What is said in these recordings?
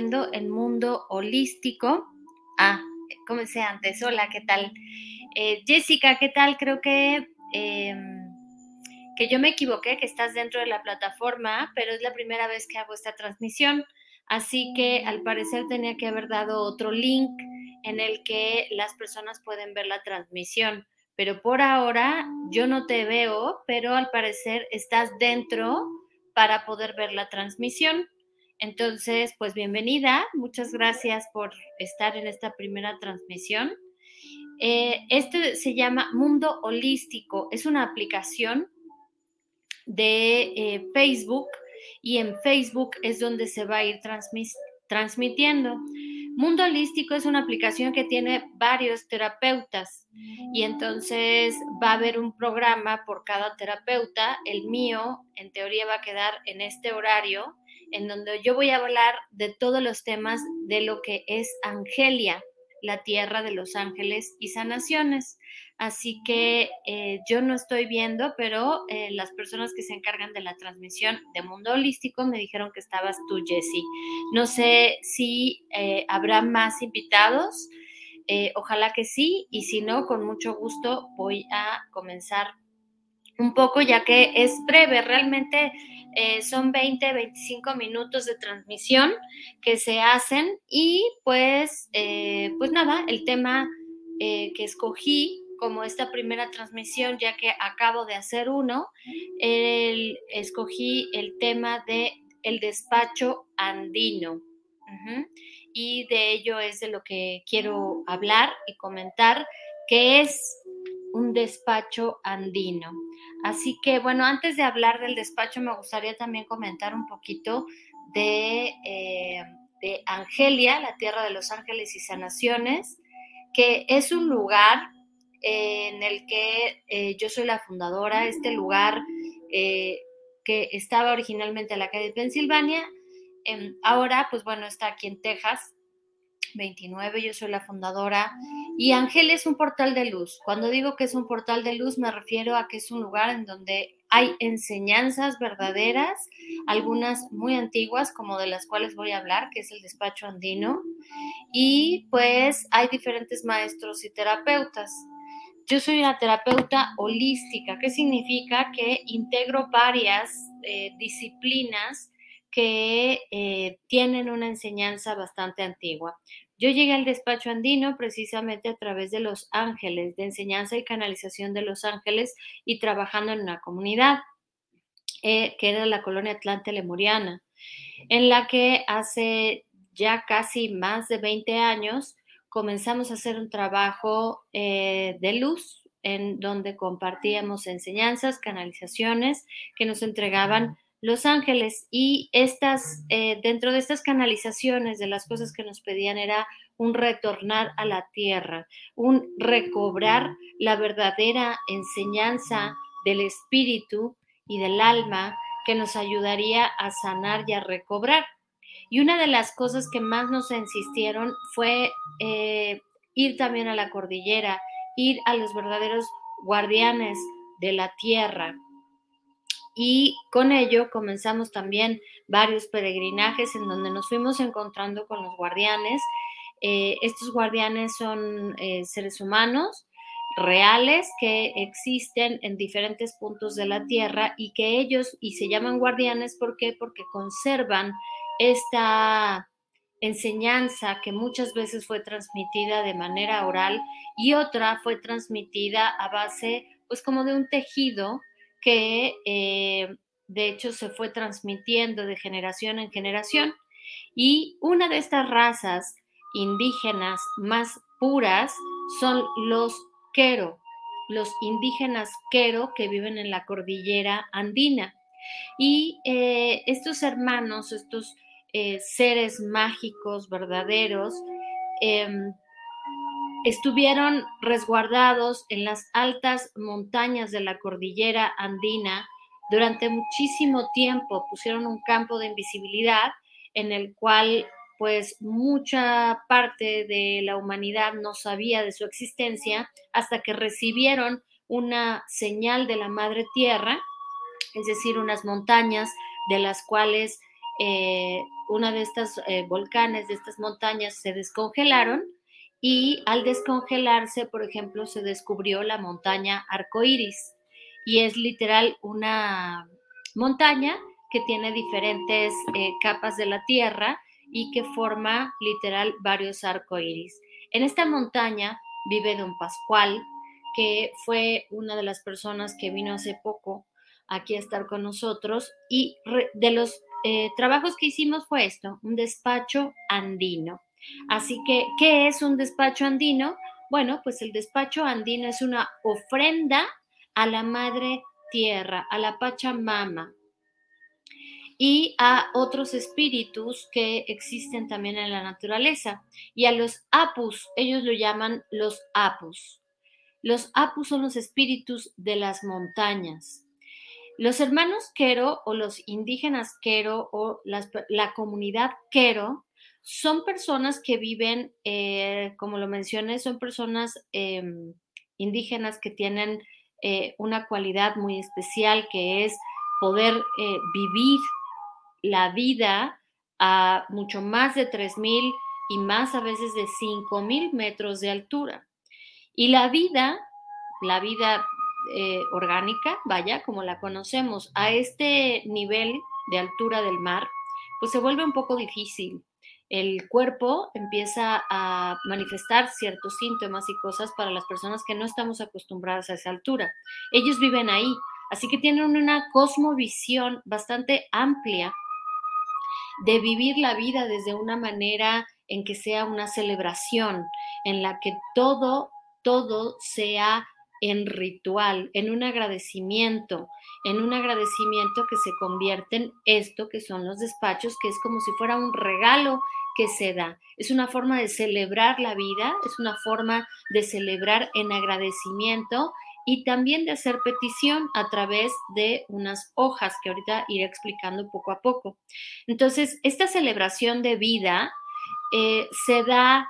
El mundo holístico. Ah, comencé antes. Hola, ¿qué tal? Eh, Jessica, ¿qué tal? Creo que... Eh, que yo me equivoqué, que estás dentro de la plataforma, pero es la primera vez que hago esta transmisión. Así que al parecer tenía que haber dado otro link en el que las personas pueden ver la transmisión. Pero por ahora yo no te veo, pero al parecer estás dentro para poder ver la transmisión. Entonces, pues bienvenida. Muchas gracias por estar en esta primera transmisión. Eh, este se llama Mundo Holístico. Es una aplicación de eh, Facebook y en Facebook es donde se va a ir transmitiendo. Mundo Holístico es una aplicación que tiene varios terapeutas y entonces va a haber un programa por cada terapeuta. El mío, en teoría, va a quedar en este horario, en donde yo voy a hablar de todos los temas de lo que es Angelia, la tierra de los ángeles y sanaciones. Así que eh, yo no estoy viendo, pero eh, las personas que se encargan de la transmisión de Mundo Holístico me dijeron que estabas tú, Jessie. No sé si eh, habrá más invitados, ojalá que sí, y si no, con mucho gusto voy a comenzar un poco, ya que es breve, realmente son 20, 25 minutos de transmisión que se hacen y pues, pues nada, el tema que escogí como esta primera transmisión, ya que acabo de hacer uno, escogí el tema de el despacho andino. Y de ello es de lo que quiero hablar y comentar, que es un despacho andino. Así que, bueno, antes de hablar del despacho, me gustaría también comentar un poquito de, eh, de Angelia, la tierra de los ángeles y sanaciones, que es un lugar en el que eh, yo soy la fundadora, este lugar eh, que estaba originalmente en la calle de Pensilvania, em, ahora pues bueno, está aquí en Texas, 29, yo soy la fundadora, y Ángel es un portal de luz. Cuando digo que es un portal de luz me refiero a que es un lugar en donde hay enseñanzas verdaderas, algunas muy antiguas, como de las cuales voy a hablar, que es el despacho andino, y pues hay diferentes maestros y terapeutas. Yo soy una terapeuta holística, ¿qué significa? Que integro varias eh, disciplinas que eh, tienen una enseñanza bastante antigua. Yo llegué al despacho andino precisamente a través de los ángeles, de enseñanza y canalización de los ángeles y trabajando en una comunidad eh, que era la colonia Atlante Lemuriana, en la que hace ya casi más de 20 años comenzamos a hacer un trabajo eh, de luz en donde compartíamos enseñanzas, canalizaciones que nos entregaban los ángeles y estas, eh, dentro de estas canalizaciones de las cosas que nos pedían era un retornar a la tierra, un recobrar la verdadera enseñanza del espíritu y del alma que nos ayudaría a sanar y a recobrar. Y una de las cosas que más nos insistieron fue eh, ir también a la cordillera, ir a los verdaderos guardianes de la tierra. Y con ello comenzamos también varios peregrinajes en donde nos fuimos encontrando con los guardianes. Eh, estos guardianes son eh, seres humanos reales que existen en diferentes puntos de la tierra y que ellos, y se llaman guardianes, ¿por qué? Porque conservan esta enseñanza que muchas veces fue transmitida de manera oral y otra fue transmitida a base, pues como de un tejido que eh, de hecho se fue transmitiendo de generación en generación. Y una de estas razas indígenas más puras son los quero, los indígenas quero que viven en la cordillera andina. Y eh, estos hermanos, estos eh, seres mágicos verdaderos, em, estuvieron resguardados en las altas montañas de la cordillera andina durante muchísimo tiempo. Pusieron un campo de invisibilidad en el cual pues mucha parte de la humanidad no sabía de su existencia hasta que recibieron una señal de la madre tierra, es decir, unas montañas de las cuales eh, una de estas eh, volcanes, de estas montañas se descongelaron y al descongelarse, por ejemplo, se descubrió la montaña arcoíris y es literal una montaña que tiene diferentes eh, capas de la tierra y que forma literal varios arcoíris. En esta montaña vive don Pascual, que fue una de las personas que vino hace poco aquí a estar con nosotros y de los eh, trabajos que hicimos fue esto, un despacho andino. Así que, ¿qué es un despacho andino? Bueno, pues el despacho andino es una ofrenda a la madre tierra, a la Pachamama, y a otros espíritus que existen también en la naturaleza. Y a los apus, ellos lo llaman los apus. Los apus son los espíritus de las montañas. Los hermanos Quero o los indígenas Quero o la comunidad Quero son personas que viven, eh, como lo mencioné, son personas em, indígenas que tienen eh, una cualidad muy especial que es poder eh, vivir la vida a mucho más de 3.000 y más a veces de 5.000 metros de altura. Y la vida, la vida orgánica, vaya, como la conocemos, a este nivel de altura del mar, pues se vuelve un poco difícil. El cuerpo empieza a manifestar ciertos síntomas y cosas para las personas que no estamos acostumbradas a esa altura. Ellos viven ahí, así que tienen una cosmovisión bastante amplia de vivir la vida desde una manera en que sea una celebración, en la que todo, todo sea en ritual, en un agradecimiento, en un agradecimiento que se convierte en esto que son los despachos, que es como si fuera un regalo que se da. Es una forma de celebrar la vida, es una forma de celebrar en agradecimiento y también de hacer petición a través de unas hojas que ahorita iré explicando poco a poco. Entonces, esta celebración de vida eh, se da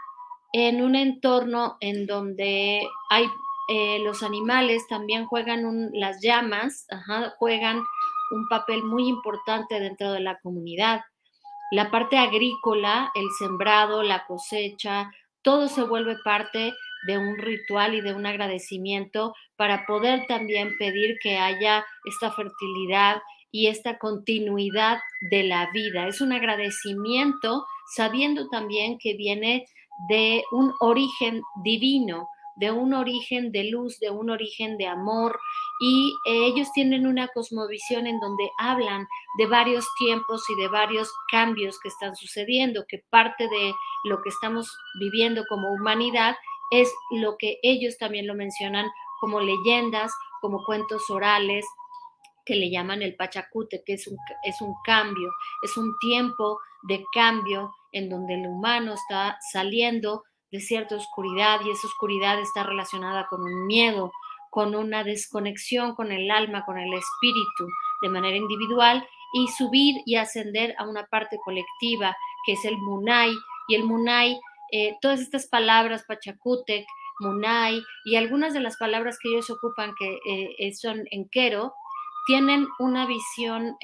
en un entorno en donde hay eh, los animales también juegan las llamas, juegan un papel muy importante dentro de la comunidad. La parte agrícola, el sembrado, la cosecha, todo se vuelve parte de un ritual y de un agradecimiento para poder también pedir que haya esta fertilidad y esta continuidad de la vida. Es un agradecimiento sabiendo también que viene de un origen divino, de un origen de luz, de un origen de amor, y eh, ellos tienen una cosmovisión en donde hablan de varios tiempos y de varios cambios que están sucediendo, que parte de lo que estamos viviendo como humanidad es lo que ellos también lo mencionan como leyendas, como cuentos orales, que le llaman el Pachacute, que es un, es un cambio, es un tiempo de cambio en donde el humano está saliendo de cierta oscuridad y esa oscuridad está relacionada con un miedo, con una desconexión con el alma, con el espíritu de manera individual y subir y ascender a una parte colectiva que es el Munay y el Munay eh, todas estas palabras, Pachacutec, Munay y algunas de las palabras que ellos ocupan que eh, eh, son en quero, tienen una visión,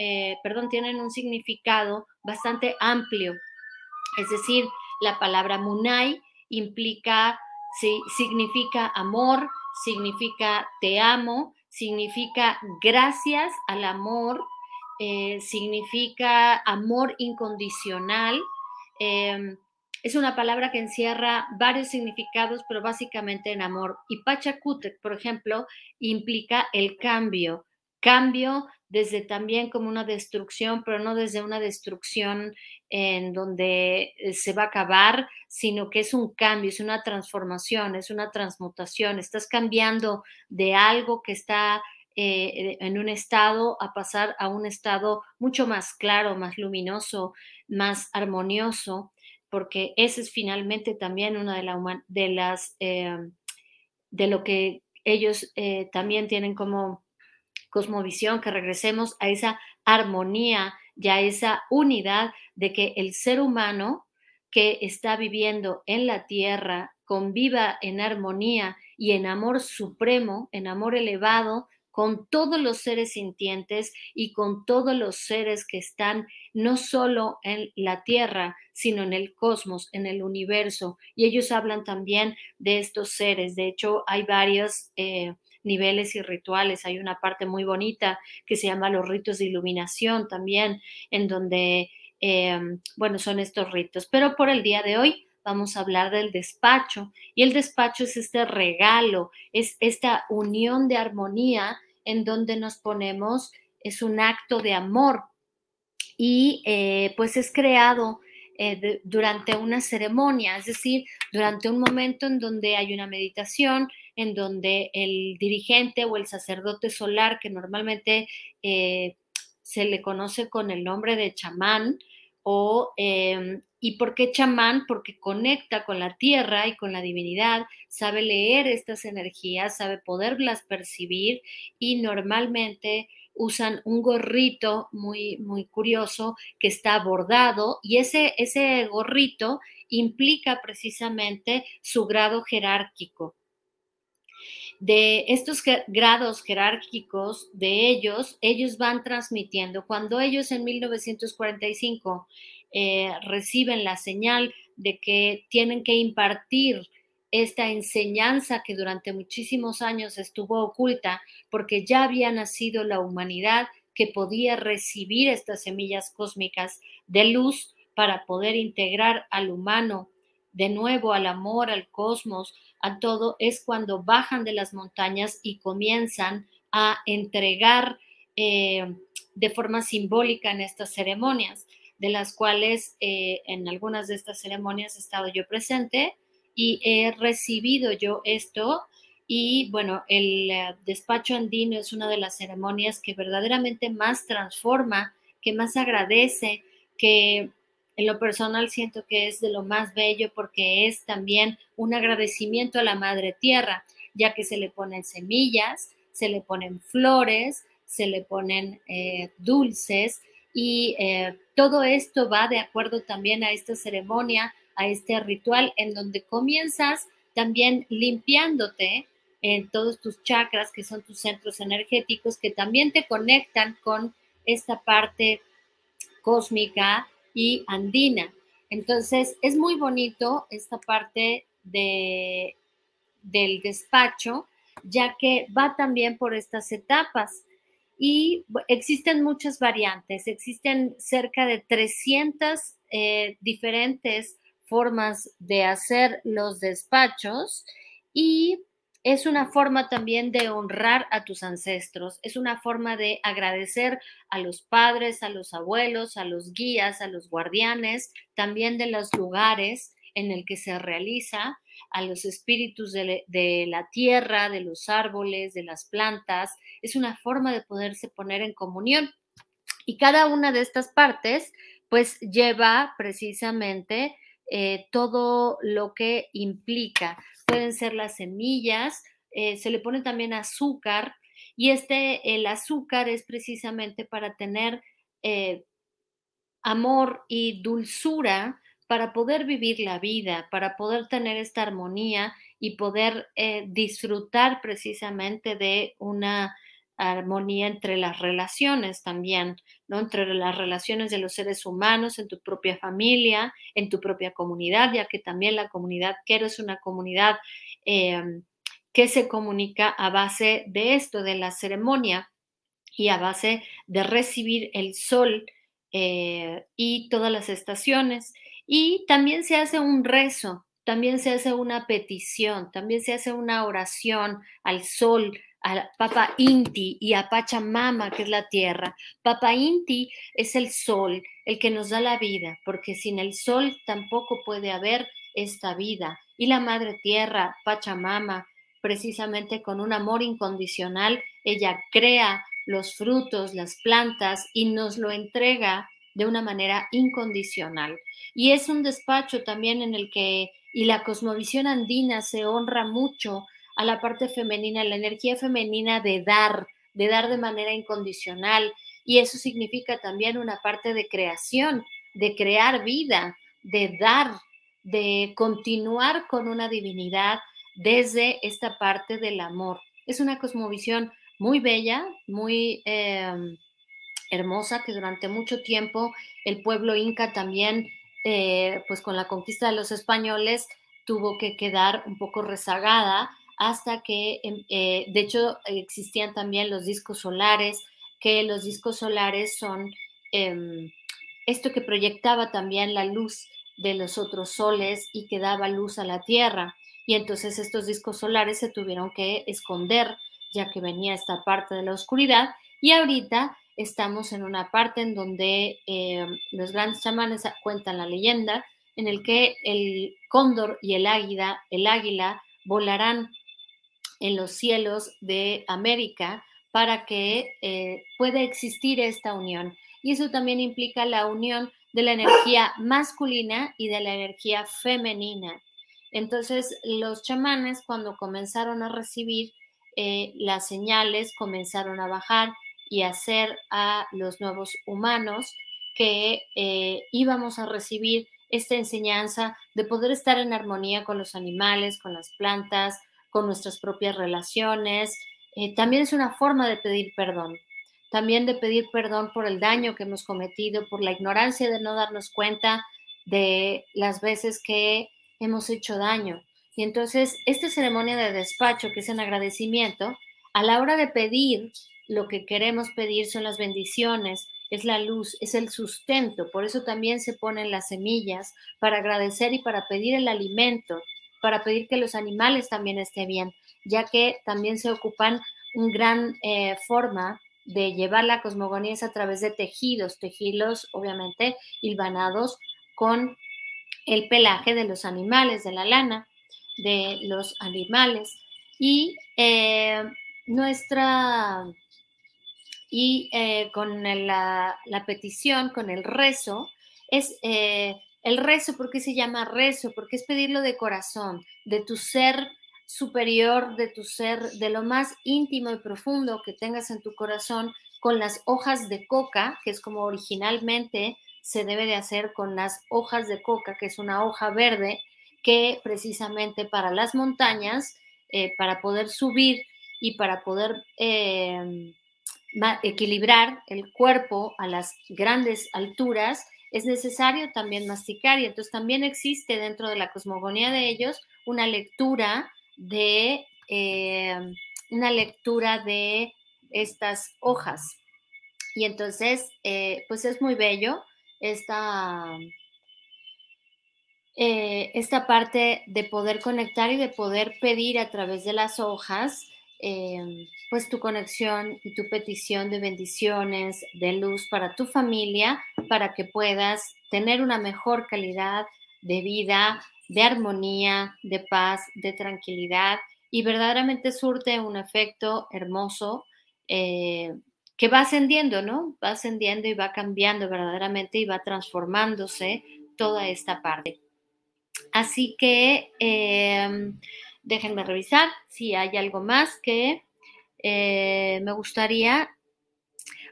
perdón, tienen un significado bastante amplio. Es decir, la palabra Munay implica, sí, significa amor, significa te amo, significa gracias al amor, significa amor incondicional. Em, es una palabra que encierra varios significados, pero básicamente en amor. Y Pachacutec, por ejemplo, implica el cambio, cambio desde también como una destrucción, pero no desde una destrucción en donde eh, se va a acabar, sino que es un cambio, es una transformación, es una transmutación. Estás cambiando de algo que está eh, en un estado a pasar a un estado mucho más claro, más luminoso, más armonioso, porque ese es finalmente también una de, la, de las, eh, de lo que ellos eh, también tienen como cosmovisión, que regresemos a esa armonía y a esa unidad de que el ser humano que está viviendo en la tierra conviva en armonía y en amor supremo, en amor elevado, con todos los seres sintientes y con todos los seres que están no solo en la Tierra, sino en el cosmos, en el universo. Y ellos hablan también de estos seres. De hecho, hay varios eh, niveles y rituales. Hay una parte muy bonita que se llama los ritos de iluminación también, en donde, eh, bueno, son estos ritos. Pero por el día de hoy vamos a hablar del despacho. Y el despacho es este regalo, es esta unión de armonía en donde nos ponemos, es un acto de amor y eh, pues es creado eh, durante una ceremonia, es decir, durante un momento en donde hay una meditación, en donde el dirigente o el sacerdote solar, que normalmente eh, se le conoce con el nombre de chamán, o, em, ¿Y por qué chamán? Porque conecta con la tierra y con la divinidad, sabe leer estas energías, sabe poderlas percibir y normalmente usan un gorrito muy, muy curioso que está bordado y ese, ese gorrito implica precisamente su grado jerárquico. De estos grados jerárquicos de ellos, ellos van transmitiendo. Cuando ellos en 1945 eh, reciben la señal de que tienen que impartir esta enseñanza que durante muchísimos años estuvo oculta porque ya había nacido la humanidad que podía recibir estas semillas cósmicas de luz para poder integrar al humano de nuevo al amor, al cosmos, a todo, es cuando bajan de las montañas y comienzan a entregar eh, de forma simbólica en estas ceremonias de las cuales eh, en algunas de estas ceremonias he estado yo presente y he recibido yo esto. Y bueno, el eh, despacho andino es una de las ceremonias que verdaderamente más transforma, que más agradece, que en lo personal siento que es de lo más bello porque es también un agradecimiento a la Madre Tierra, ya que se le ponen semillas, se le ponen flores, se le ponen eh, dulces, y eh, todo esto va de acuerdo también a esta ceremonia, a este ritual en donde comienzas también limpiándote en todos tus chakras, que son tus centros energéticos, que también te conectan con esta parte cósmica y andina. Entonces, es muy bonito esta parte de, del despacho, ya que va también por estas etapas y existen muchas variantes, existen cerca de 300 eh, diferentes formas de hacer los despachos y es una forma también de honrar a tus ancestros, es una forma de agradecer a los padres, a los abuelos, a los guías, a los guardianes, también de los lugares en el que se realiza, a los espíritus de, la tierra, de los árboles, de las plantas. Es una forma de poderse poner en comunión. Y cada una de estas partes, pues lleva precisamente eh, todo lo que implica. Pueden ser las semillas, eh, se le pone también azúcar y este, el azúcar es precisamente para tener eh, amor y dulzura para poder vivir la vida, para poder tener esta armonía y poder disfrutar precisamente de una armonía entre las relaciones también, ¿no? Entre las relaciones de los seres humanos, en tu propia familia, en tu propia comunidad, ya que también la comunidad quiero es una comunidad em, que se comunica a base de esto, de la ceremonia y a base de recibir el sol eh, y todas las estaciones. Y también se hace un rezo, también se hace una petición, también se hace una oración al sol, a Papa Inti y a Pachamama, que es la tierra. Papa Inti es el sol, el que nos da la vida, porque sin el sol tampoco puede haber esta vida. Y la Madre Tierra, Pachamama, precisamente con un amor incondicional. Ella crea los frutos, las plantas y nos lo entrega de una manera incondicional. Y es un despacho también en el que, y la cosmovisión andina se honra mucho a la parte femenina, la energía femenina de dar, de dar de manera incondicional. Y eso significa también una parte de creación, de crear vida, de dar, de continuar con una divinidad desde esta parte del amor. Es una cosmovisión muy bella, muy em, hermosa, que durante mucho tiempo el pueblo inca también, eh, pues con la conquista de los españoles, tuvo que quedar un poco rezagada hasta que, em, eh, de hecho, existían también los discos solares, que los discos solares son em, esto que proyectaba también la luz de los otros soles y que daba luz a la Tierra. Y entonces estos discos solares se tuvieron que esconder ya que venía esta parte de la oscuridad. Y ahorita estamos en una parte en donde eh, los grandes chamanes cuentan la leyenda en el que el cóndor y el águila, el águila volarán en los cielos de América para que eh, pueda existir esta unión. Y eso también implica la unión de la energía masculina y de la energía femenina. Entonces, los chamanes cuando comenzaron a recibir eh, las señales, comenzaron a bajar y hacer a los nuevos humanos que eh, íbamos a recibir esta enseñanza de poder estar en armonía con los animales, con las plantas, con nuestras propias relaciones. Eh, también es una forma de pedir perdón, también de pedir perdón por el daño que hemos cometido, por la ignorancia de no darnos cuenta de las veces que hemos hecho daño. Y entonces, esta ceremonia de despacho, que es en agradecimiento, a la hora de pedir, lo que queremos pedir son las bendiciones, es la luz, es el sustento. Por eso también se ponen las semillas para agradecer y para pedir el alimento, para pedir que los animales también estén bien, ya que también se ocupan una gran eh, forma de llevar la cosmogonía a través de tejidos, tejidos obviamente hilvanados con el pelaje de los animales, de la lana de los animales. Y eh, nuestra, y eh, con la, petición, con el rezo, es el rezo, ¿por qué se llama rezo? Porque es pedirlo de corazón, de tu ser superior, de tu ser, de lo más íntimo y profundo que tengas en tu corazón, con las hojas de coca, que es como originalmente se debe de hacer con las hojas de coca, que es una hoja verde, que precisamente para las montañas, eh, para poder subir y para poder em, equilibrar el cuerpo a las grandes alturas, es necesario también masticar y entonces también existe dentro de la cosmogonía de ellos una lectura de em, una lectura de estas hojas. Y entonces eh, pues es muy bello esta, eh, esta parte de poder conectar y de poder pedir a través de las hojas, pues tu conexión y tu petición de bendiciones, de luz para tu familia, para que puedas tener una mejor calidad de vida, de armonía, de paz, de tranquilidad y verdaderamente surte un efecto hermoso eh, que va ascendiendo, ¿no? Va ascendiendo y va cambiando verdaderamente y va transformándose toda esta parte. Así que em, déjenme revisar si hay algo más que eh, me gustaría.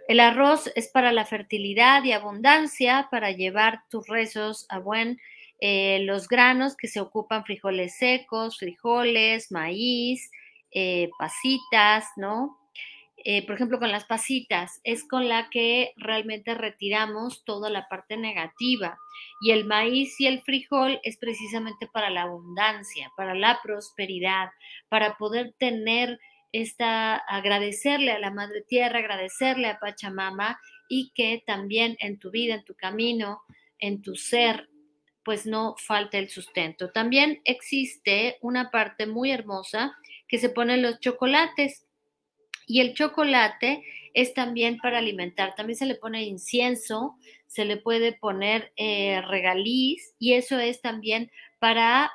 El arroz es para la fertilidad y abundancia, para llevar tus rezos a buen. Eh, los granos que se ocupan frijoles secos, frijoles, maíz, eh, pasitas, ¿no? Eh, por ejemplo, con las pasitas, es con la que realmente retiramos toda la parte negativa. Y el maíz y el frijol es precisamente para la abundancia, para la prosperidad, para poder tener esta, agradecerle a la Madre Tierra, agradecerle a Pachamama y que también en tu vida, en tu camino, en tu ser, pues no falte el sustento. También existe una parte muy hermosa que se ponen los chocolates y el chocolate es también para alimentar. También se le pone incienso, se le puede poner eh, regaliz y eso es también para,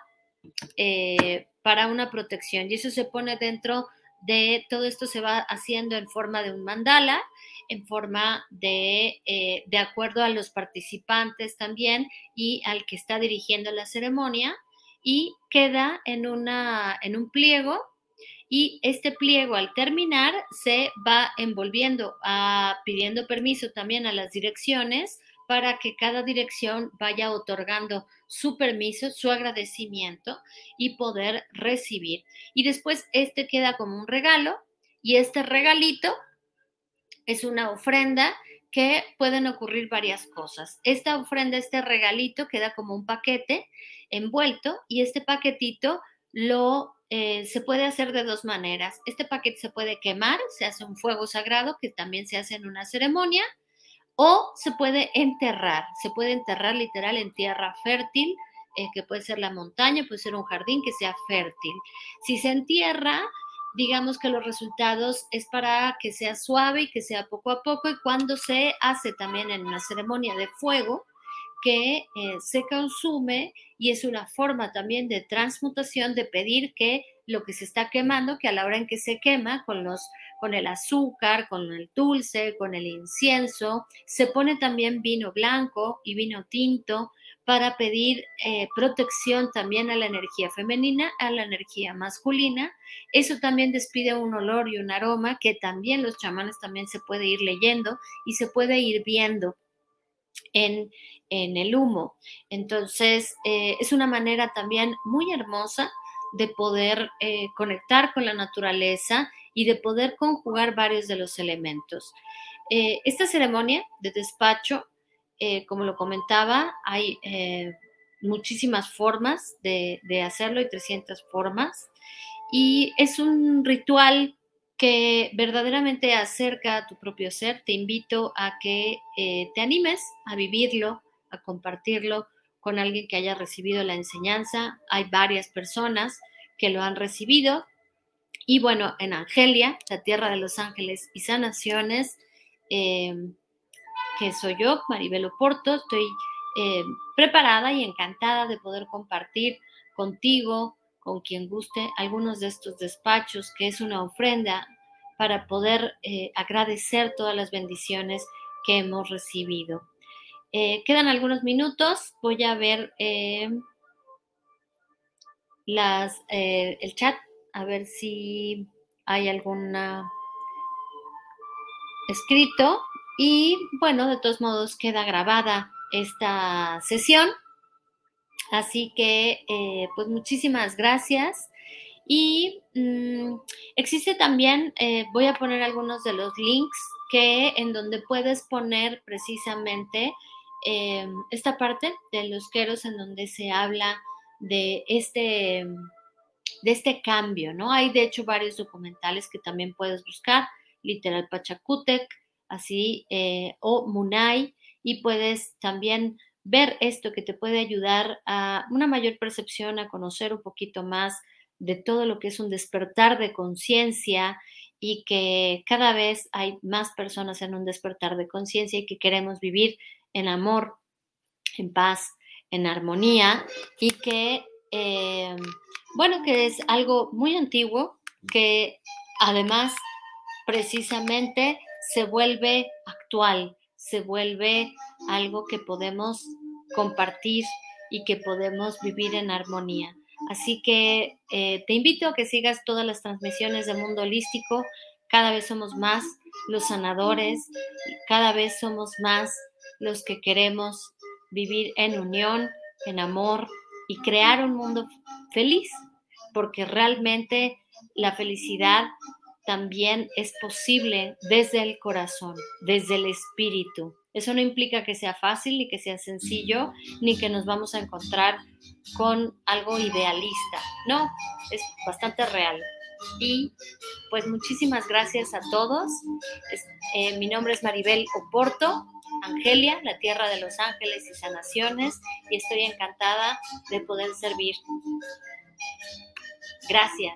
eh, para una protección. Y eso se pone dentro de todo esto se va haciendo en forma de un mandala, en forma de, eh, de acuerdo a los participantes también y al que está dirigiendo la ceremonia, y queda en, una, en un pliego y este pliego al terminar se va envolviendo, a, pidiendo permiso también a las direcciones para que cada dirección vaya otorgando su permiso, su agradecimiento y poder recibir. Y después este queda como un regalo y este regalito es una ofrenda que pueden ocurrir varias cosas. Esta ofrenda, este regalito queda como un paquete envuelto y este paquetito lo eh, se puede hacer de dos maneras. Este paquete se puede quemar, se hace un fuego sagrado que también se hace en una ceremonia, o se puede enterrar, se puede enterrar literal en tierra fértil, eh, que puede ser la montaña, puede ser un jardín que sea fértil. Si se entierra, digamos que los resultados es para que sea suave y que sea poco a poco, y cuando se hace también en una ceremonia de fuego, que eh, se consume y es una forma también de transmutación de pedir que lo que se está quemando, que a la hora en que se quema con los con el azúcar, con el dulce, con el incienso, se pone también vino blanco y vino tinto para pedir eh, protección también a la energía femenina, a la energía masculina. Eso también despide un olor y un aroma que también los chamanes también se puede ir leyendo y se puede ir viendo en, en el humo. Entonces, eh, es una manera también muy hermosa de poder eh, conectar con la naturaleza y de poder conjugar varios de los elementos. Eh, esta ceremonia de despacho, como lo comentaba, hay muchísimas formas de, hacerlo, hay 300 formas, y es un ritual que verdaderamente acerca a tu propio ser. Te invito a que te animes a vivirlo, a compartirlo con alguien que haya recibido la enseñanza. Hay varias personas que lo han recibido. Y bueno, en Angelia, la tierra de los ángeles y sanaciones, eh, que soy yo, Maribel Oporto, estoy eh, preparada y encantada de poder compartir contigo, con quien guste, algunos de estos despachos, que es una ofrenda para poder eh, agradecer todas las bendiciones que hemos recibido. Quedan algunos minutos. Voy a ver el chat, a ver si hay alguna escrito. Y bueno, de todos modos queda grabada esta sesión. Así que, pues muchísimas gracias. Y mm, existe también, voy a poner algunos de los links que en donde puedes poner precisamente eh, esta parte de los queros en donde se habla de este, de este cambio, ¿no? Hay de hecho varios documentales que también puedes buscar, literal Pachacutec, así, eh, o Munay, y puedes también ver esto que te puede ayudar a una mayor percepción, a conocer un poquito más de todo lo que es un despertar de conciencia y que cada vez hay más personas en un despertar de conciencia y que queremos vivir en amor, en paz, en armonía y que, eh, bueno, que es algo muy antiguo que además precisamente se vuelve actual, se vuelve algo que podemos compartir y que podemos vivir en armonía. Así que eh, te invito a que sigas todas las transmisiones de Mundo Holístico. Cada vez somos más los sanadores, cada vez somos más los que queremos vivir en unión, en amor y crear un mundo feliz, porque realmente la felicidad también es posible desde el corazón, desde el espíritu. Eso no implica que sea fácil ni que sea sencillo, ni que nos vamos a encontrar con algo idealista. No, es bastante real. Y pues muchísimas gracias a todos. Eh, mi nombre es Maribel Oporto Angelia, la tierra de los ángeles y sanaciones, y estoy encantada de poder servir. Gracias.